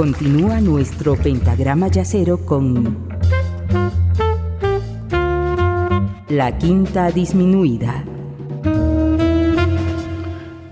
Continúa nuestro pentagrama yacero con la quinta disminuida.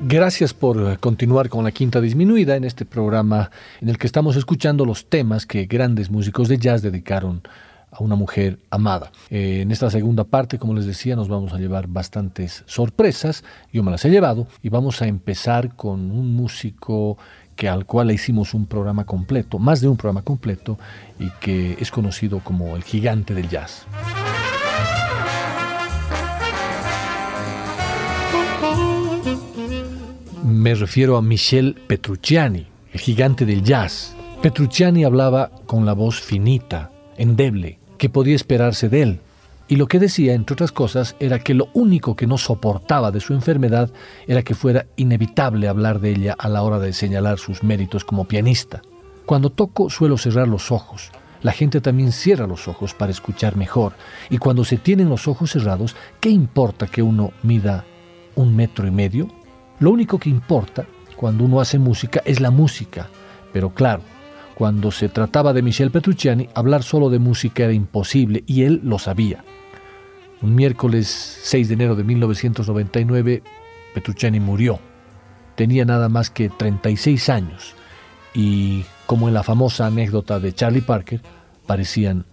Gracias por continuar con la quinta disminuida en este programa en el que estamos escuchando los temas que grandes músicos de jazz dedicaron a una mujer amada. Eh, en esta segunda parte, como les decía, nos vamos a llevar bastantes sorpresas, yo me las he llevado, y vamos a empezar con un músico que al cual le hicimos un programa completo, más de un programa completo, y que es conocido como el gigante del jazz. Me refiero a Michel Petrucciani, el gigante del jazz. Petrucciani hablaba con la voz finita, endeble, que podía esperarse de él. Y lo que decía, entre otras cosas, era que lo único que no soportaba de su enfermedad era que fuera inevitable hablar de ella a la hora de señalar sus méritos como pianista. Cuando toco suelo cerrar los ojos. La gente también cierra los ojos para escuchar mejor. Y cuando se tienen los ojos cerrados, ¿qué importa que uno mida un metro y medio? Lo único que importa cuando uno hace música es la música. Pero claro, cuando se trataba de Michel Petrucciani, hablar solo de música era imposible y él lo sabía. Un miércoles 6 de enero de 1999, Petrucciani murió. Tenía nada más que 36 años y, como en la famosa anécdota de Charlie Parker, parecían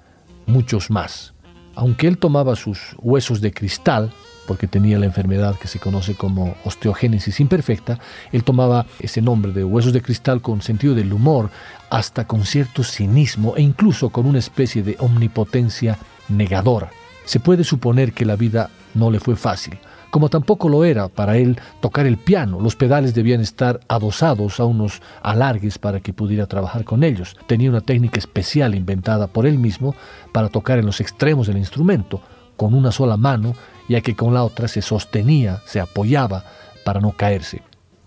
muchos más. Aunque él tomaba sus huesos de cristal, porque tenía la enfermedad que se conoce como osteogénesis imperfecta, él tomaba ese nombre de huesos de cristal con sentido del humor, hasta con cierto cinismo e incluso con una especie de omnipotencia negadora. Se puede suponer que la vida no le fue fácil, como tampoco lo era para él tocar el piano. Los pedales debían estar adosados a unos alargues para que pudiera trabajar con ellos. Tenía una técnica especial inventada por él mismo para tocar en los extremos del instrumento, con una sola mano ya que con la otra se sostenía, se apoyaba para no caerse.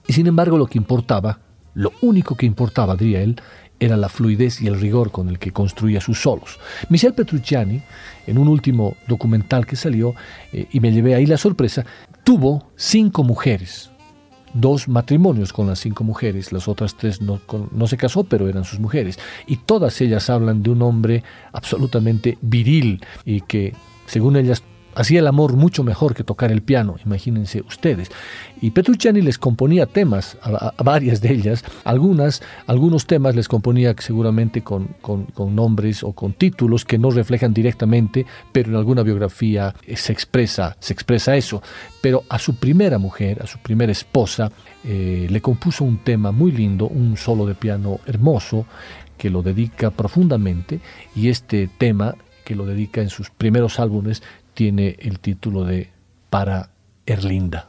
Y sin embargo lo que importaba, lo único que importaba, diría él, era la fluidez y el rigor con el que construía sus solos. Michel Petrucciani, en un último documental que salió, eh, y me llevé ahí la sorpresa, tuvo cinco mujeres, dos matrimonios con las cinco mujeres, las otras tres no, no, se casó, pero eran sus mujeres, y todas ellas hablan de un hombre absolutamente viril y que, según ellas, Hacía el amor mucho mejor que tocar el piano, imagínense ustedes. Y Petrucciani les componía temas, varias de ellas, algunas, algunos temas les componía seguramente con, nombres o con títulos que no reflejan directamente, pero en alguna biografía se expresa, se expresa eso. Pero a su primera mujer, a su primera esposa, eh, le compuso un tema muy lindo, un solo de piano hermoso, que lo dedica profundamente, y este tema que lo dedica en sus primeros álbumes tiene el título de Para Erlinda.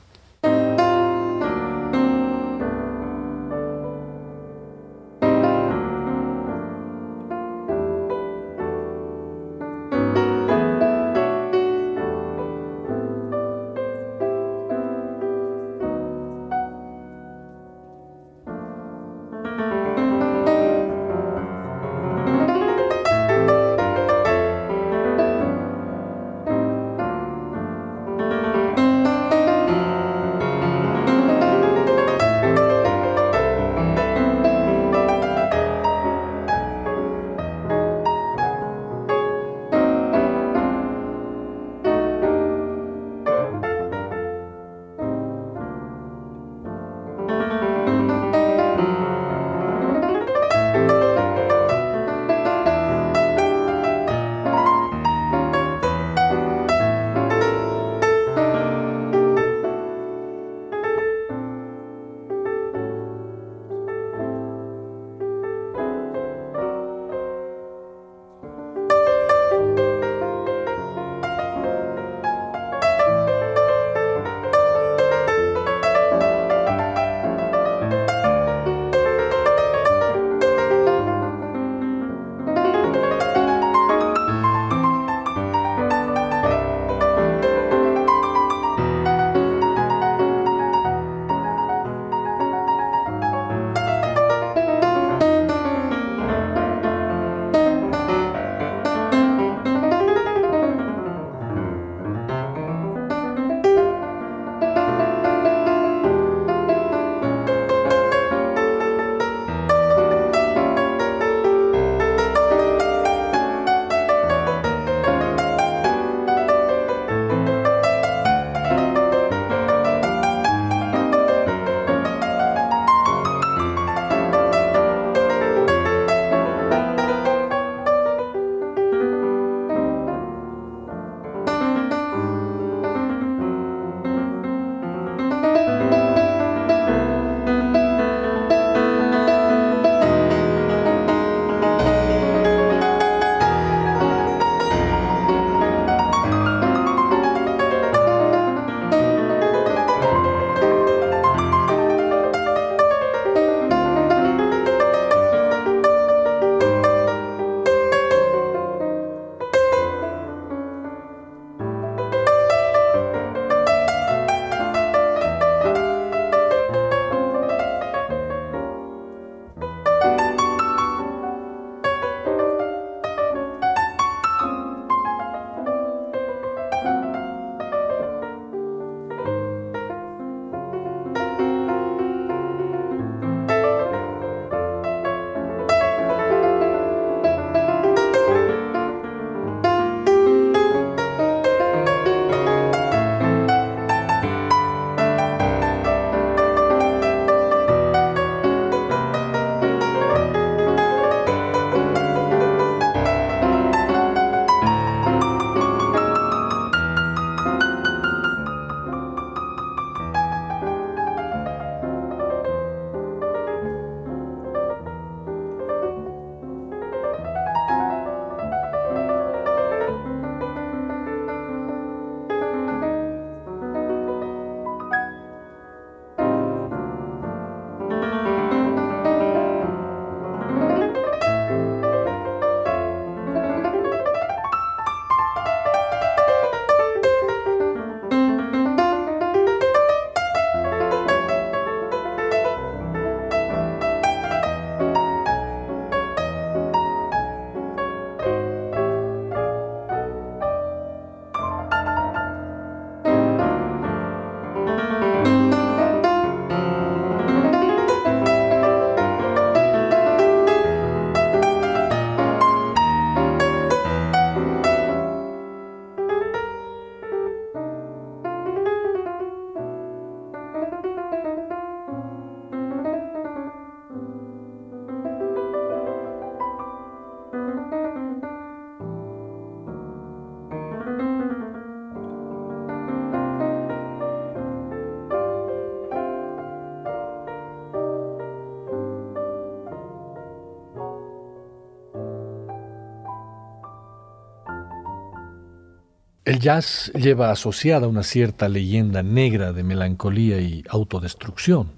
El jazz lleva asociada una cierta leyenda negra de melancolía y autodestrucción,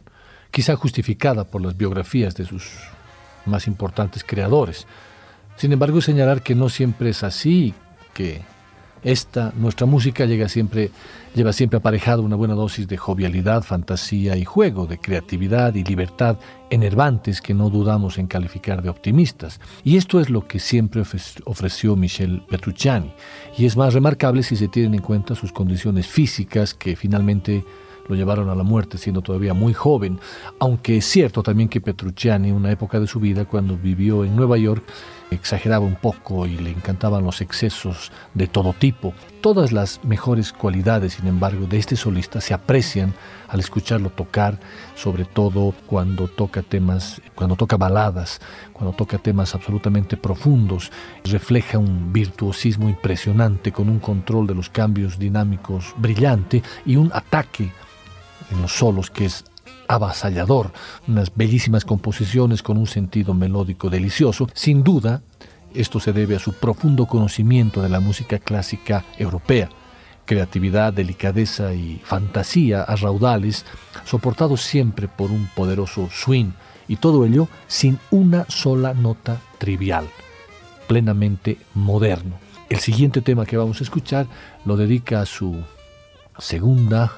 quizá justificada por las biografías de sus más importantes creadores. Sin embargo, señalar que no siempre es así, que esta, nuestra música lleva siempre aparejado una buena dosis de jovialidad, fantasía y juego, de creatividad y libertad enervantes que no dudamos en calificar de optimistas. Y esto es lo que siempre ofreció Michel Petrucciani. Y es más remarcable si se tienen en cuenta sus condiciones físicas que finalmente lo llevaron a la muerte siendo todavía muy joven, aunque es cierto también que Petrucciani, en una época de su vida, cuando vivió en Nueva York, exageraba un poco y le encantaban los excesos de todo tipo. Todas las mejores cualidades, sin embargo, de este solista se aprecian al escucharlo tocar, sobre todo cuando toca temas, cuando toca baladas, cuando toca temas absolutamente profundos. Refleja un virtuosismo impresionante con un control de los cambios dinámicos brillante y un ataque en los solos que es avasallador, unas bellísimas composiciones con un sentido melódico delicioso. Sin duda, esto se debe a su profundo conocimiento de la música clásica europea, creatividad, delicadeza y fantasía a raudales, soportados siempre por un poderoso swing, y todo ello sin una sola nota trivial, plenamente moderno. El siguiente tema que vamos a escuchar lo dedica a su segunda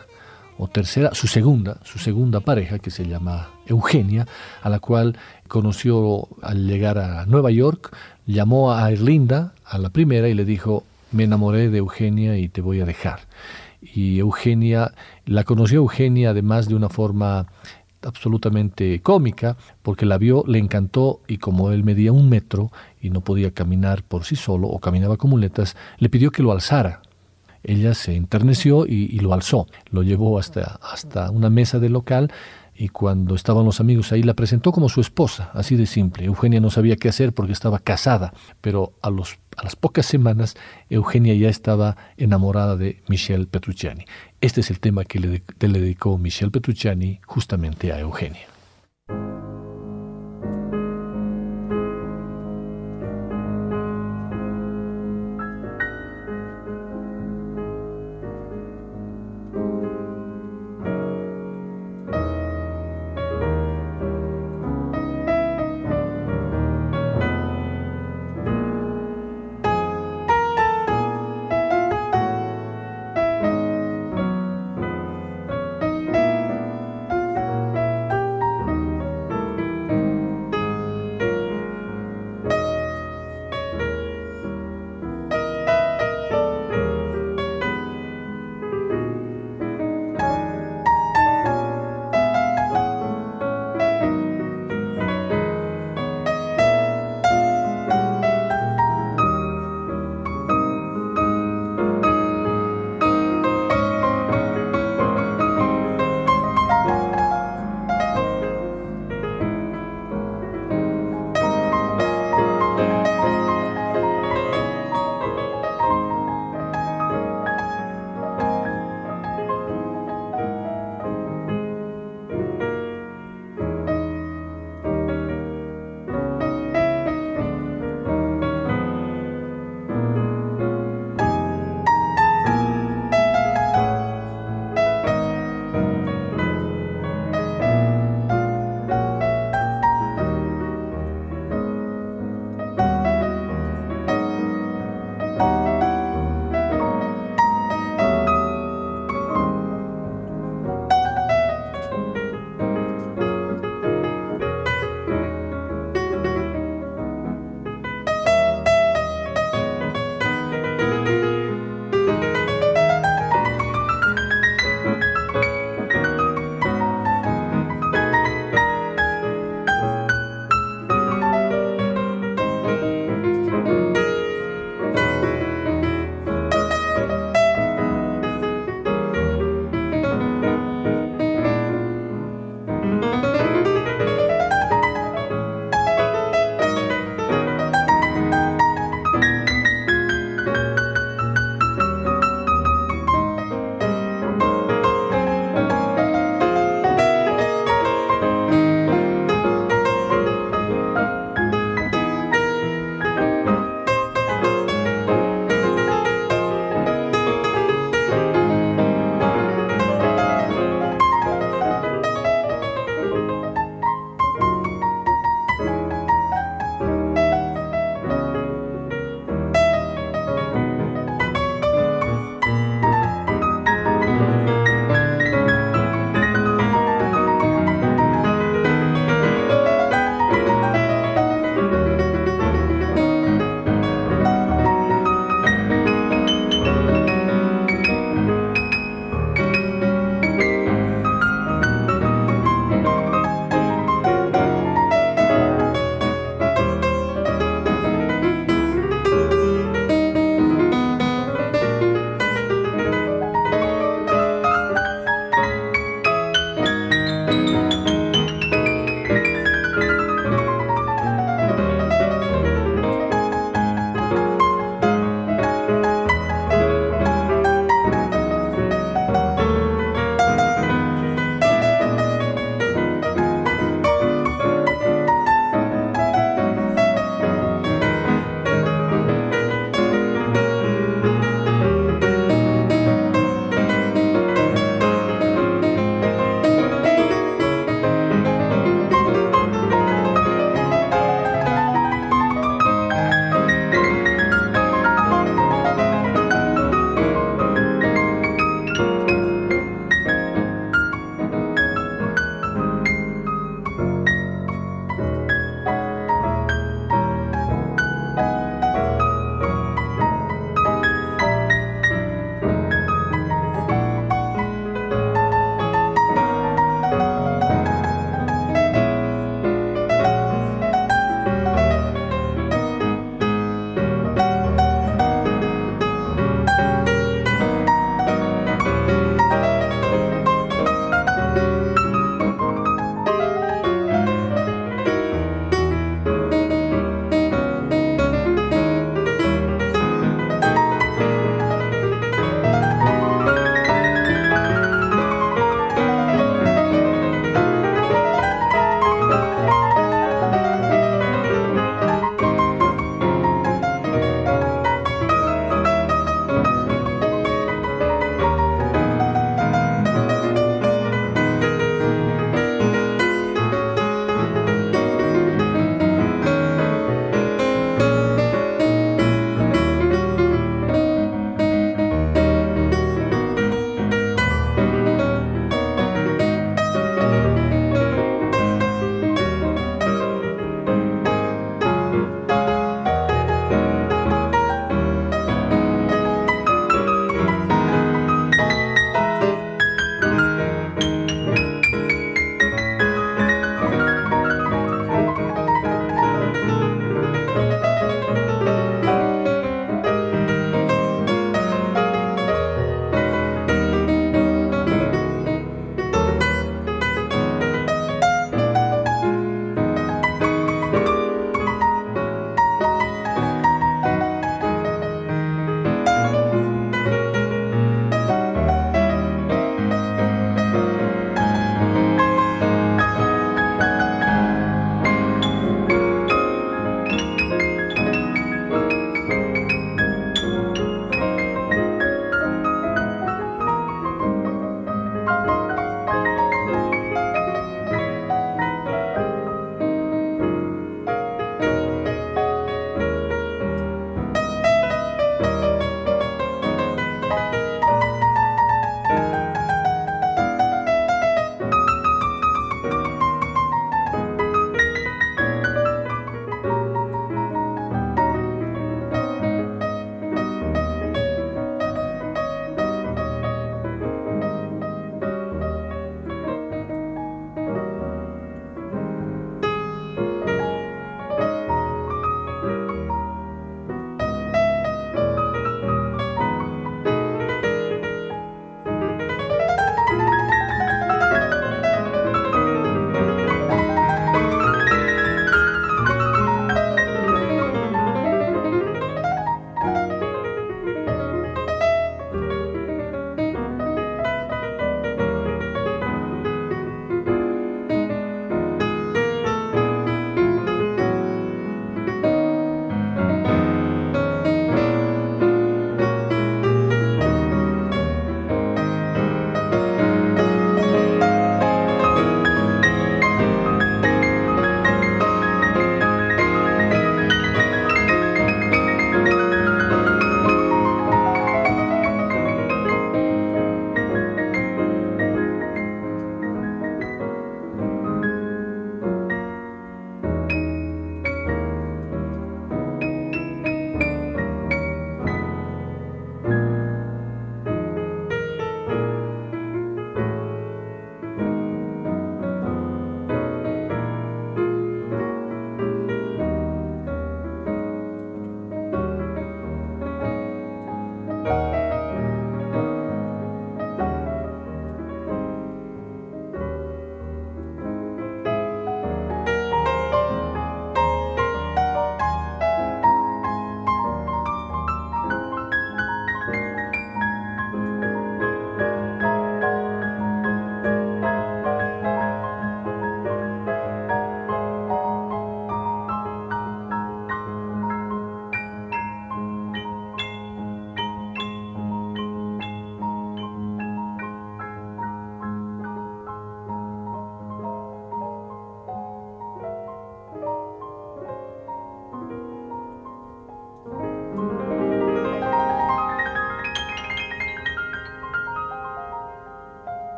o tercera, su segunda, su segunda pareja, que se llama Eugenia, a la cual conoció al llegar a Nueva York, llamó a Erlinda, a la primera, y le dijo, me enamoré de Eugenia y te voy a dejar. Y Eugenia, la conoció Eugenia además de una forma absolutamente cómica, porque la vio, le encantó y como él medía un metro y no podía caminar por sí solo o caminaba con muletas, le pidió que lo alzara ella se enterneció y, lo alzó, lo llevó hasta, hasta una mesa del local y cuando estaban los amigos ahí la presentó como su esposa, así de simple. Eugenia no sabía qué hacer porque estaba casada, pero a, los, a las pocas semanas Eugenia ya estaba enamorada de Michel Petrucciani. Este es el tema que le, le dedicó Michel Petrucciani justamente a Eugenia.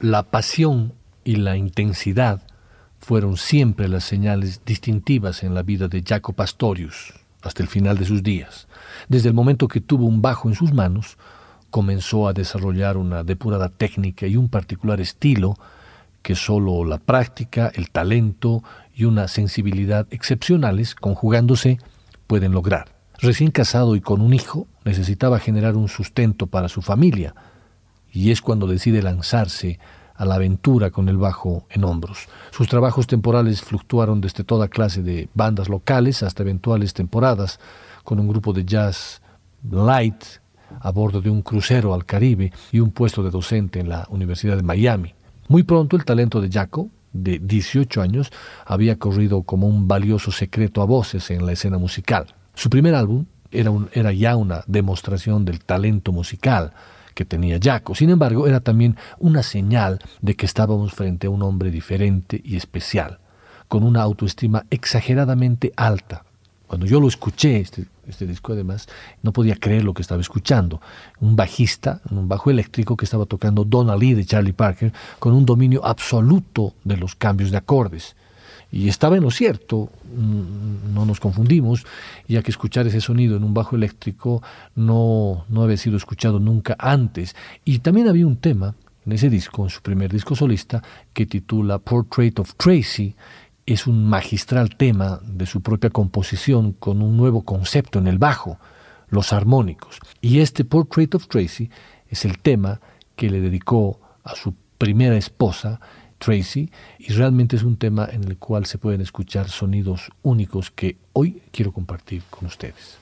La pasión y la intensidad fueron siempre las señales distintivas en la vida de Jaco Pastorius hasta el final de sus días. Desde el momento que tuvo un bajo en sus manos, comenzó a desarrollar una depurada técnica y un particular estilo que solo la práctica, el talento y una sensibilidad excepcionales, conjugándose, pueden lograr. Recién casado y con un hijo, necesitaba generar un sustento para su familia, y es cuando decide lanzarse a la aventura con el bajo en hombros. Sus trabajos temporales fluctuaron desde toda clase de bandas locales hasta eventuales temporadas con un grupo de jazz light a bordo de un crucero al Caribe y un puesto de docente en la Universidad de Miami. Muy pronto el talento de Jaco, de 18 años, había corrido como un valioso secreto a voces en la escena musical. Su primer álbum era, ya una demostración del talento musical que tenía Jaco. Sin embargo, era también una señal de que estábamos frente a un hombre diferente y especial, con una autoestima exageradamente alta. Cuando yo lo escuché, este, este disco además, no podía creer lo que estaba escuchando. Un bajista, un bajo eléctrico que estaba tocando Donna Lee de Charlie Parker con un dominio absoluto de los cambios de acordes. Y estaba en lo cierto, mm, no nos confundimos, ya que escuchar ese sonido en un bajo eléctrico no, no había sido escuchado nunca antes. Y también había un tema en ese disco, en su primer disco solista, que titula Portrait of Tracy. Es un magistral tema de su propia composición con un nuevo concepto en el bajo, los armónicos. Y este Portrait of Tracy es el tema que le dedicó a su primera esposa Tracy y realmente es un tema en el cual se pueden escuchar sonidos únicos que hoy quiero compartir con ustedes.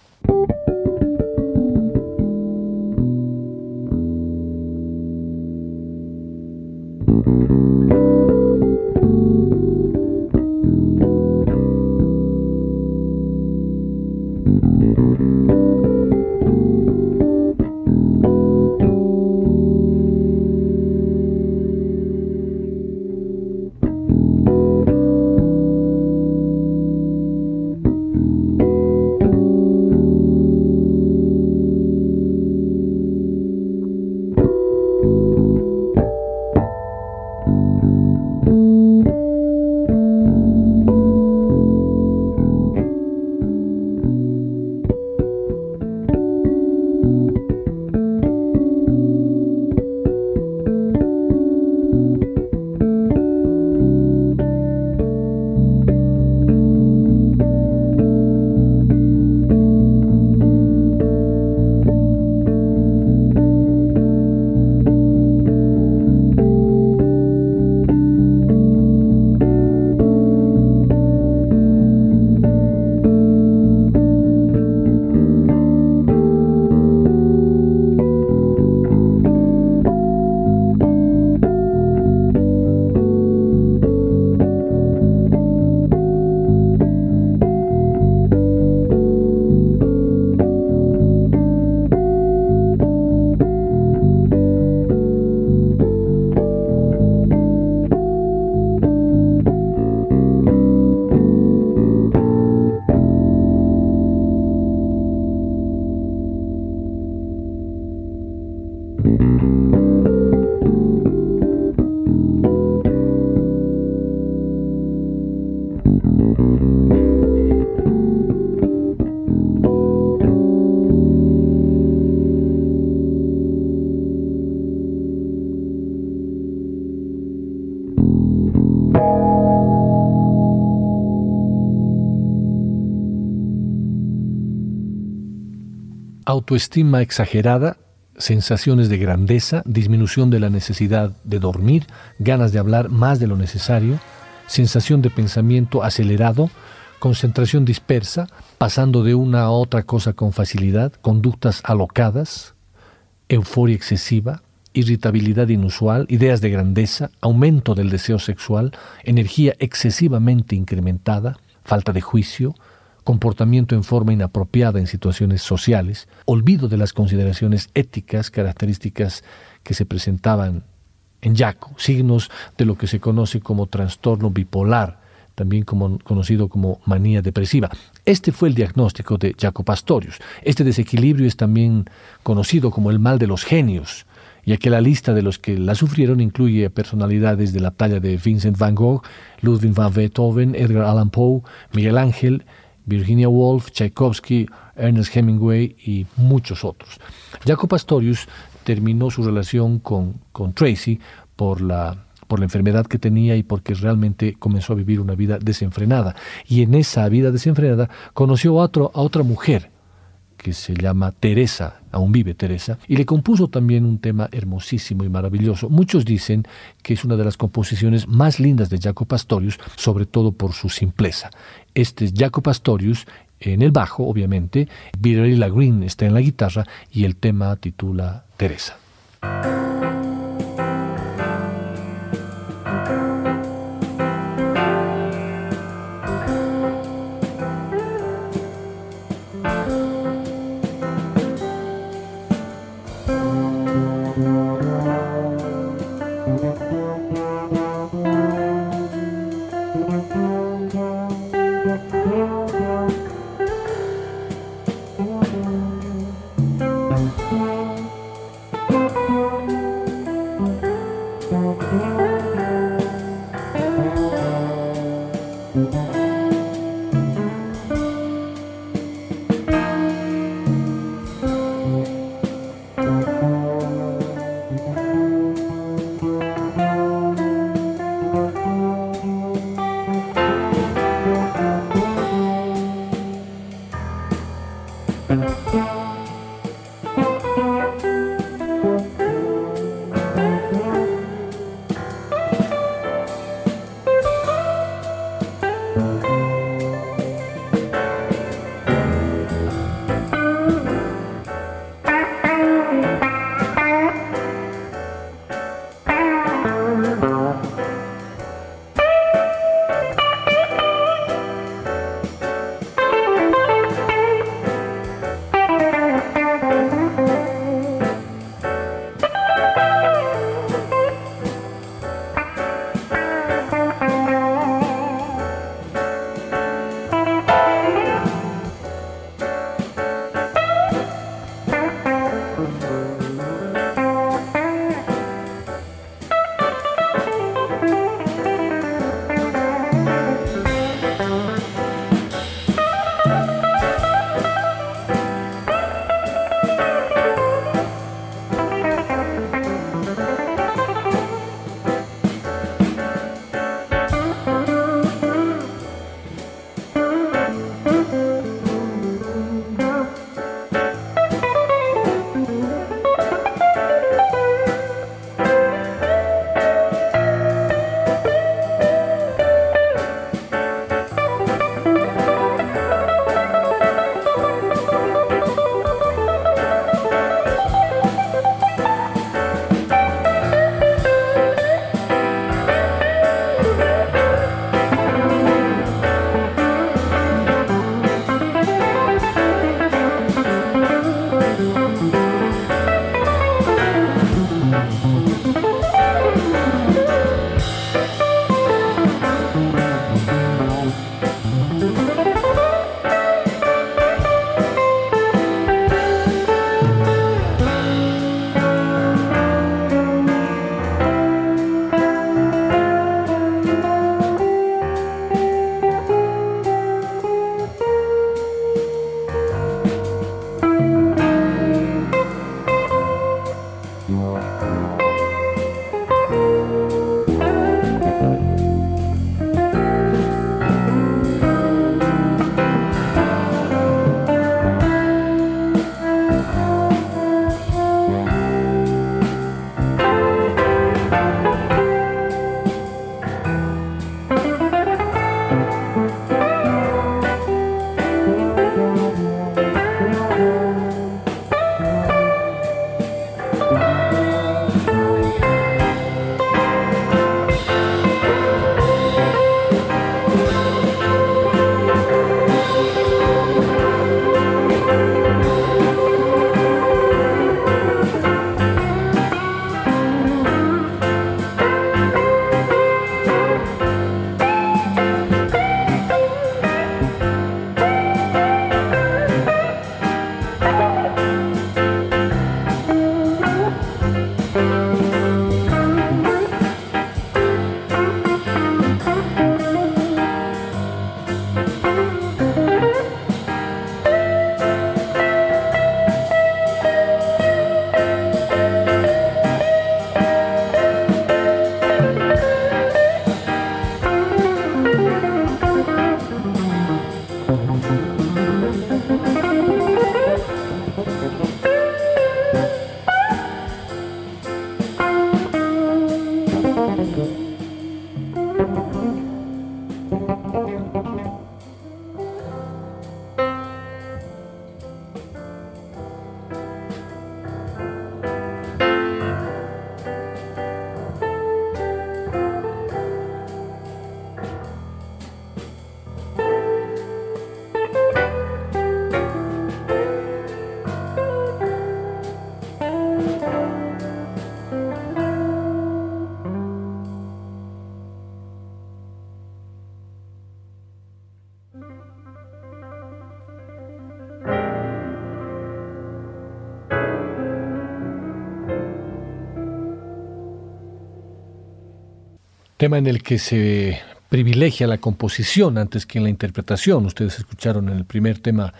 Autoestima exagerada, sensaciones de grandeza, disminución de la necesidad de dormir, ganas de hablar más de lo necesario, sensación de pensamiento acelerado, concentración dispersa, pasando de una a otra cosa con facilidad, conductas alocadas, euforia excesiva, irritabilidad inusual, ideas de grandeza, aumento del deseo sexual, energía excesivamente incrementada, falta de juicio, comportamiento en forma inapropiada en situaciones sociales, olvido de las consideraciones éticas, características que se presentaban en Jaco, signos de lo que se conoce como trastorno bipolar, también conocido como manía depresiva. Este fue el diagnóstico de Jaco Pastorius. Este desequilibrio es también conocido como el mal de los genios ya que la lista de los que la sufrieron incluye personalidades de la talla de Vincent van Gogh, Ludwig van Beethoven, Edgar Allan Poe, Miguel Ángel, Virginia Woolf, Tchaikovsky, Ernest Hemingway y muchos otros. Jaco Pastorius terminó su relación con, con Tracy por la por la enfermedad que tenía y porque realmente comenzó a vivir una vida desenfrenada. Y en esa vida desenfrenada conoció a, otro, a otra mujer que se llama Teresa, aún vive Teresa, y le compuso también un tema hermosísimo y maravilloso. Muchos dicen que es una de las composiciones más lindas de Jaco Pastorius, sobre todo por su simpleza. Este es Jaco Pastorius en el bajo, obviamente, Billy Green está en la guitarra y el tema titula Teresa. Tema en el que se privilegia la composición antes que en la interpretación. Ustedes escucharon en el primer tema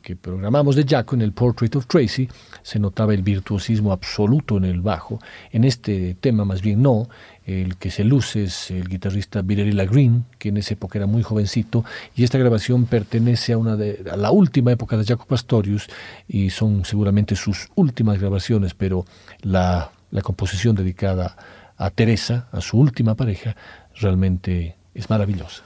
que programamos de Jaco, en el Portrait of Tracy, se notaba el virtuosismo absoluto en el bajo. En este tema más bien no, el que se luce es el guitarrista Virelila Green, que en esa época era muy jovencito, y esta grabación pertenece a, una de, a la última época de Jaco Pastorius, y son seguramente sus últimas grabaciones, pero la, la composición dedicada a Teresa, a su última pareja, realmente es maravillosa.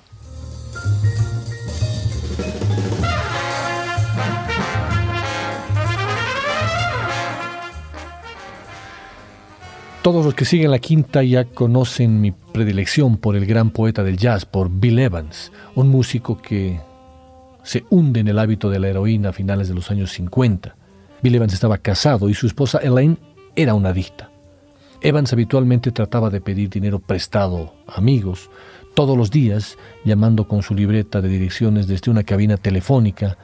Todos los que siguen la quinta ya conocen mi predilección por el gran poeta del jazz, por Bill Evans, un músico que se hunde en el hábito de la heroína a finales de los años 50. Bill Evans estaba casado y su esposa Elaine era una adicta. Evans habitualmente trataba de pedir dinero prestado a amigos, todos los días llamando con su libreta de direcciones desde una cabina telefónica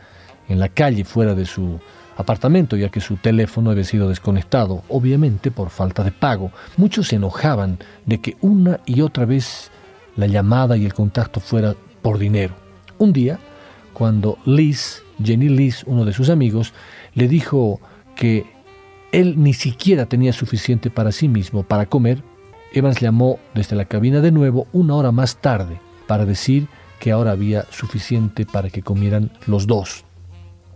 en la calle fuera de su apartamento, ya que su teléfono había sido desconectado, obviamente por falta de pago. Muchos se enojaban de que una y otra vez la llamada y el contacto fuera por dinero. Un día, cuando Liz, Jenny Liz, uno de sus amigos, le dijo que él ni siquiera tenía suficiente para sí mismo para comer, Evans llamó desde la cabina de nuevo una hora más tarde para decir que ahora había suficiente para que comieran los dos.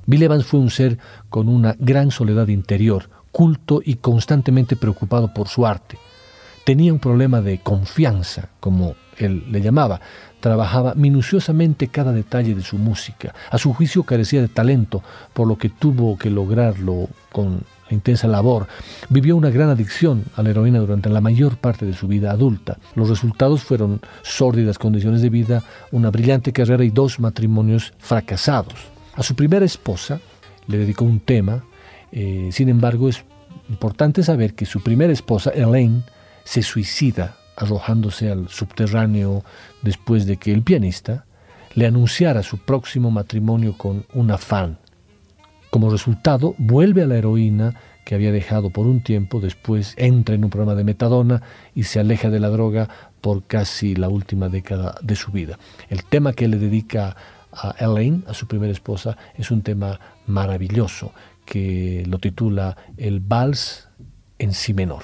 Bill Evans fue un ser con una gran soledad interior, culto y constantemente preocupado por su arte. Tenía un problema de confianza, como él le llamaba. Trabajaba minuciosamente cada detalle de su música. A su juicio carecía de talento, por lo que tuvo que lograrlo con la intensa labor. Vivió una gran adicción a la heroína durante la mayor parte de su vida adulta. Los resultados fueron sórdidas condiciones de vida, una brillante carrera y dos matrimonios fracasados. A su primera esposa le dedicó un tema, eh, sin embargo es importante saber que su primera esposa, Elaine, se suicida arrojándose al subterráneo después de que el pianista le anunciara su próximo matrimonio con una fan. Como resultado, vuelve a la heroína que había dejado por un tiempo, después entra en un programa de metadona y se aleja de la droga por casi la última década de su vida. El tema que le dedica a Elaine, a su primera esposa, es un tema maravilloso que lo titula El Vals en Si menor.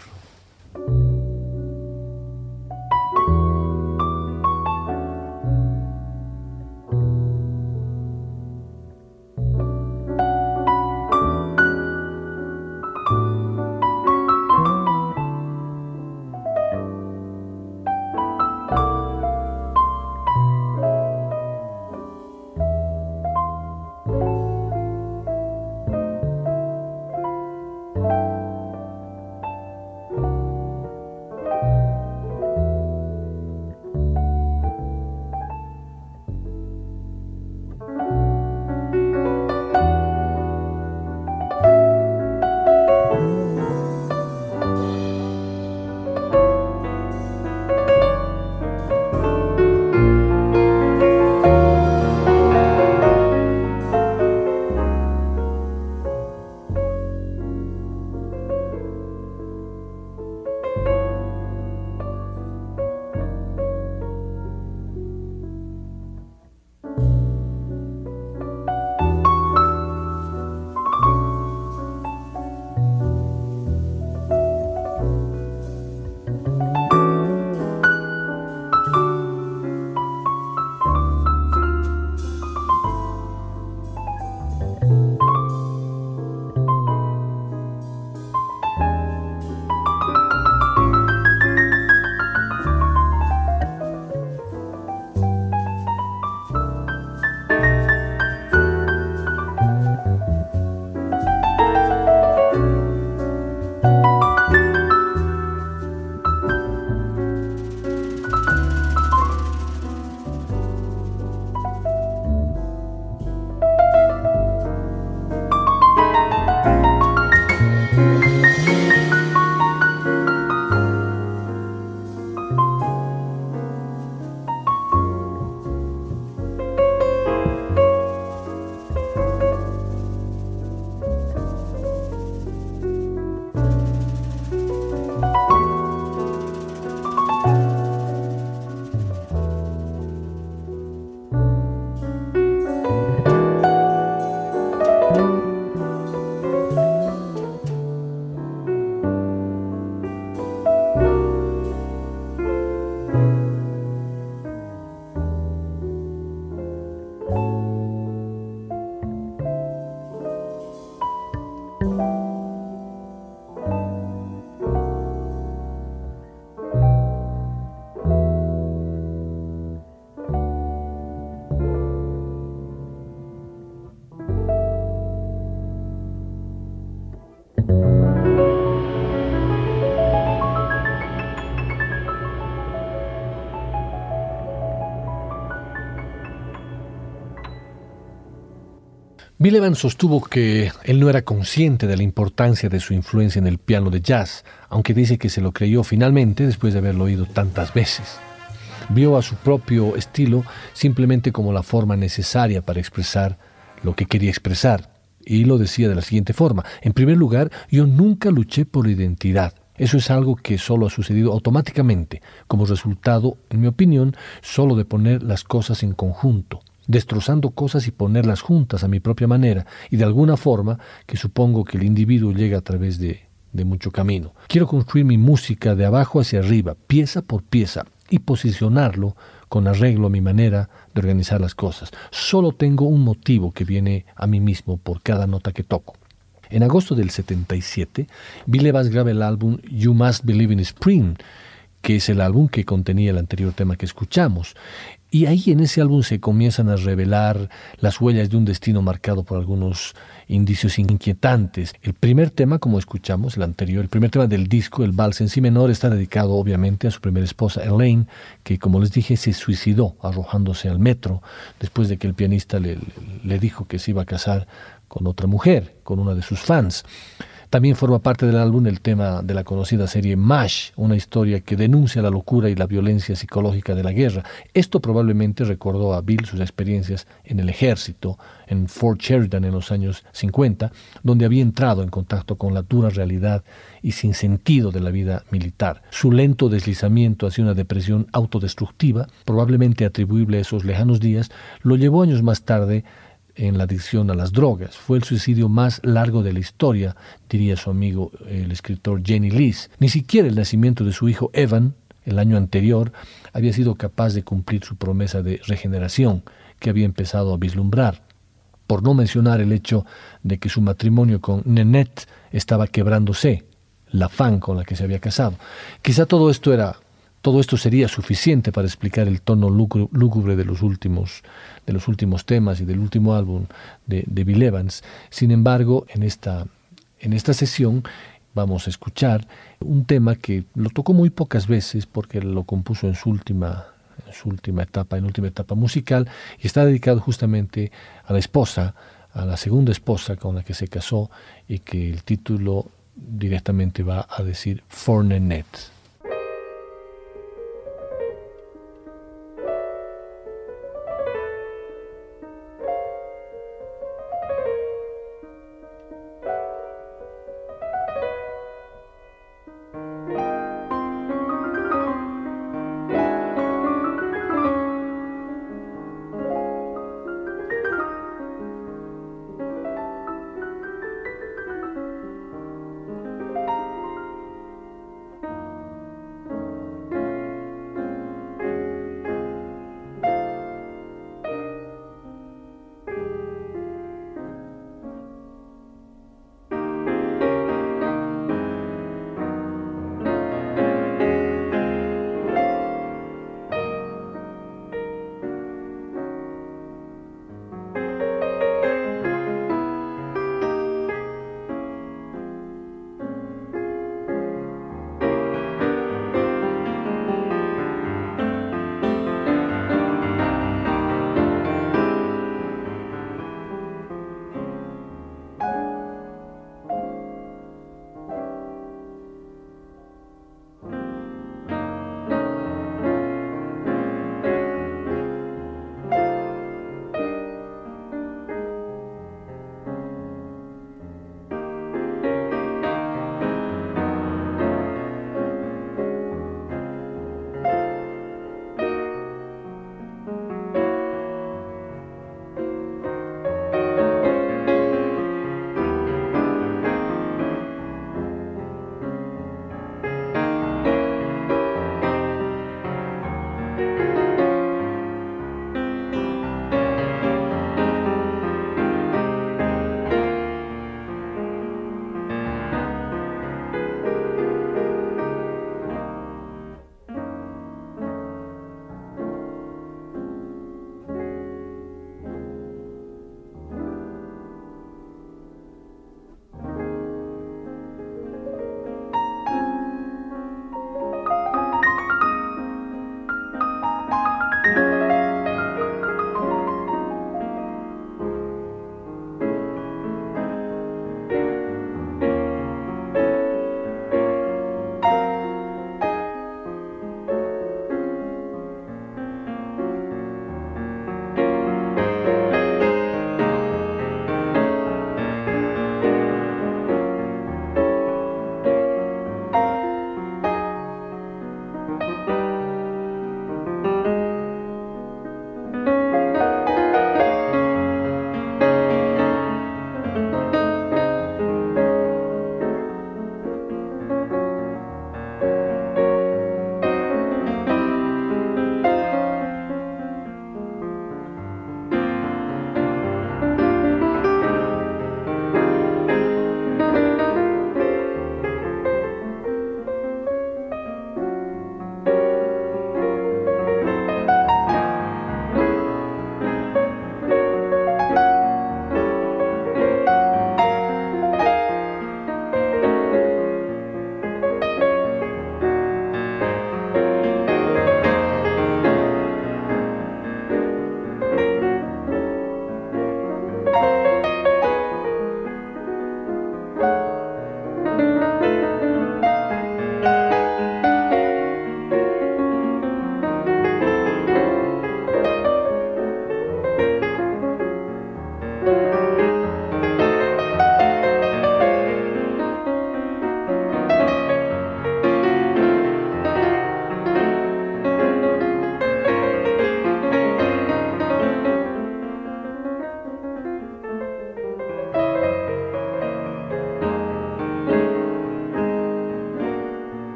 Bill sostuvo que él no era consciente de la importancia de su influencia en el piano de jazz, aunque dice que se lo creyó finalmente después de haberlo oído tantas veces. Vio a su propio estilo simplemente como la forma necesaria para expresar lo que quería expresar, y lo decía de la siguiente forma. En primer lugar, yo nunca luché por identidad. Eso es algo que solo ha sucedido automáticamente, como resultado, en mi opinión, solo de poner las cosas en conjunto destrozando cosas y ponerlas juntas a mi propia manera y de alguna forma que supongo que el individuo llega a través de, de mucho camino. Quiero construir mi música de abajo hacia arriba, pieza por pieza, y posicionarlo con arreglo a mi manera de organizar las cosas. Solo tengo un motivo que viene a mí mismo por cada nota que toco. En agosto del 77, Bill Evans graba el álbum You Must Believe in Spring, que es el álbum que contenía el anterior tema que escuchamos. Y ahí en ese álbum se comienzan a revelar las huellas de un destino marcado por algunos indicios inquietantes. El primer tema, como escuchamos, el anterior, el primer tema del disco, el vals en si menor, está dedicado obviamente a su primera esposa, Elaine, que como les dije se suicidó arrojándose al metro después de que el pianista le, le dijo que se iba a casar con otra mujer, con una de sus fans. También forma parte del álbum el tema de la conocida serie MASH, una historia que denuncia la locura y la violencia psicológica de la guerra. Esto probablemente recordó a Bill sus experiencias en el ejército, en Fort Sheridan en los años 50, donde había entrado en contacto con la dura realidad y sin sentido de la vida militar. Su lento deslizamiento hacia una depresión autodestructiva, probablemente atribuible a esos lejanos días, lo llevó años más tarde en la adicción a las drogas. Fue el suicidio más largo de la historia, diría su amigo el escritor Jenny Lees. Ni siquiera el nacimiento de su hijo Evan, el año anterior, había sido capaz de cumplir su promesa de regeneración que había empezado a vislumbrar. Por no mencionar el hecho de que su matrimonio con Nenette estaba quebrándose, la fan con la que se había casado. Quizá todo esto era todo esto sería suficiente para explicar el tono lúgubre de los últimos, de los últimos temas y del último álbum de, Bill Evans. Sin embargo, en esta, en esta sesión vamos a escuchar un tema que lo tocó muy pocas veces porque lo compuso en su última en su última etapa, en última etapa musical, y está dedicado justamente a la esposa, a la segunda esposa con la que se casó, y que el título directamente va a decir Fornenet.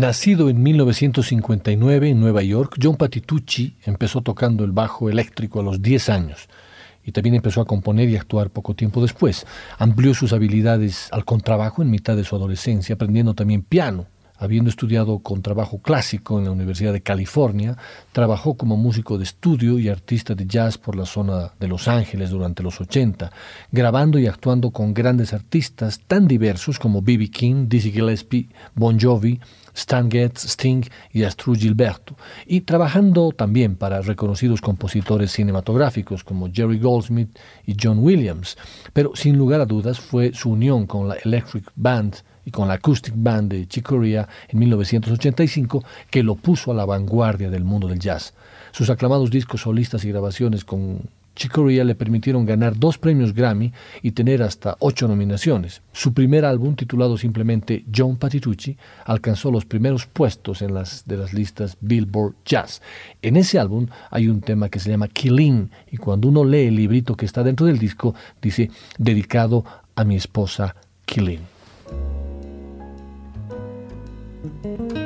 Nacido en 1959 en Nueva York, John Patitucci empezó tocando el bajo eléctrico a los 10 años y también empezó a componer y actuar poco tiempo después. Amplió sus habilidades al contrabajo en mitad de su adolescencia, aprendiendo también piano. Habiendo estudiado contrabajo clásico en la Universidad de California, trabajó como músico de estudio y artista de jazz por la zona de Los Ángeles durante los 80, grabando y actuando con grandes artistas tan diversos como B.B. King, Dizzy Gillespie, Bon Jovi, Stan Getz, Sting y Astrud Gilberto, y trabajando también para reconocidos compositores cinematográficos como Jerry Goldsmith y John Williams, pero sin lugar a dudas fue su unión con la Electric Band y con la Acoustic Band de Chick Corea en 1985 que lo puso a la vanguardia del mundo del jazz. Sus aclamados discos solistas y grabaciones con Chicoria le permitieron ganar dos premios Grammy y tener hasta ocho nominaciones. Su primer álbum, titulado simplemente John Patitucci, alcanzó los primeros puestos en las de las listas Billboard Jazz. En ese álbum hay un tema que se llama Killing y cuando uno lee el librito que está dentro del disco dice dedicado a mi esposa Killing. Thank you.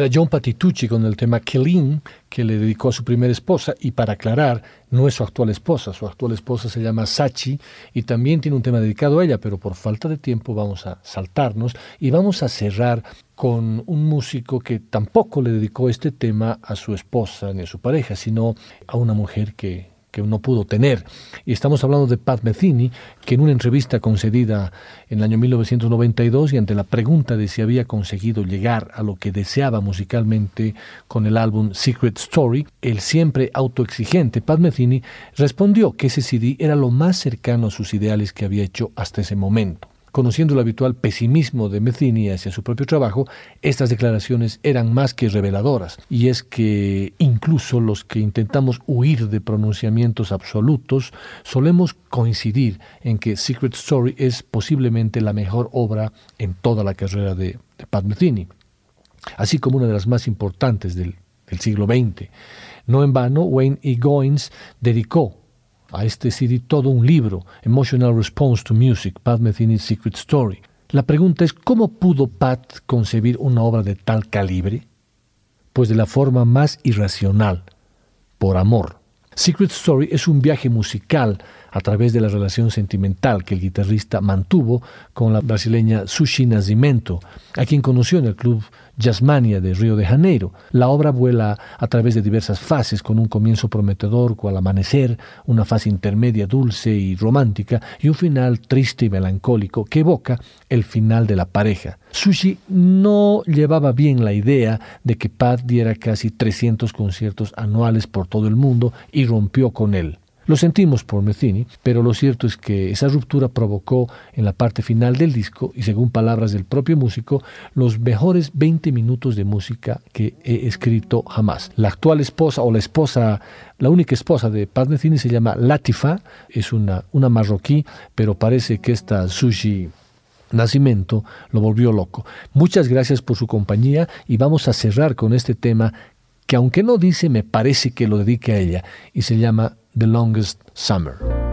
Era John Patitucci con el tema Killing, que le dedicó a su primera esposa, y para aclarar, no es su actual esposa, su actual esposa se llama Sachi y también tiene un tema dedicado a ella, pero por falta de tiempo vamos a saltarnos y vamos a cerrar con un músico que tampoco le dedicó este tema a su esposa ni a su pareja, sino a una mujer que que uno pudo tener. Y estamos hablando de Pat Metheny, que en una entrevista concedida en el año 1992 y ante la pregunta de si había conseguido llegar a lo que deseaba musicalmente con el álbum Secret Story, el siempre autoexigente Pat Metheny respondió que ese CD era lo más cercano a sus ideales que había hecho hasta ese momento. Conociendo el habitual pesimismo de Matheny hacia su propio trabajo, estas declaraciones eran más que reveladoras, y es que incluso los que intentamos huir de pronunciamientos absolutos solemos coincidir en que Secret Story es posiblemente la mejor obra en toda la carrera de, Pat Metheny, así como una de las más importantes del, del siglo XX. No en vano, Wayne E. Goins dedicó a este CD todo un libro, Emotional Response to Music, Pat Metheny's Secret Story. La pregunta es, ¿cómo pudo Pat concebir una obra de tal calibre? Pues de la forma más irracional, por amor. Secret Story es un viaje musical a través de la relación sentimental que el guitarrista mantuvo con la brasileña Sushi Nascimento, a quien conoció en el club Jazzmania de Río de Janeiro. La obra vuela a través de diversas fases, con un comienzo prometedor cual amanecer, una fase intermedia dulce y romántica y un final triste y melancólico que evoca el final de la pareja. Sushi no llevaba bien la idea de que Pat diera casi 300 conciertos anuales por todo el mundo y rompió con él. Lo sentimos por Metheny, pero lo cierto es que esa ruptura provocó en la parte final del disco, y según palabras del propio músico, los mejores 20 minutos de música que he escrito jamás. La actual esposa o la esposa, la única esposa de Pat Metheny se llama Latifa, es una, una marroquí, pero parece que esta sushi Nacimiento lo volvió loco. Muchas gracias por su compañía y vamos a cerrar con este tema que aunque no dice, me parece que lo dedique a ella y se llama The Longest Summer.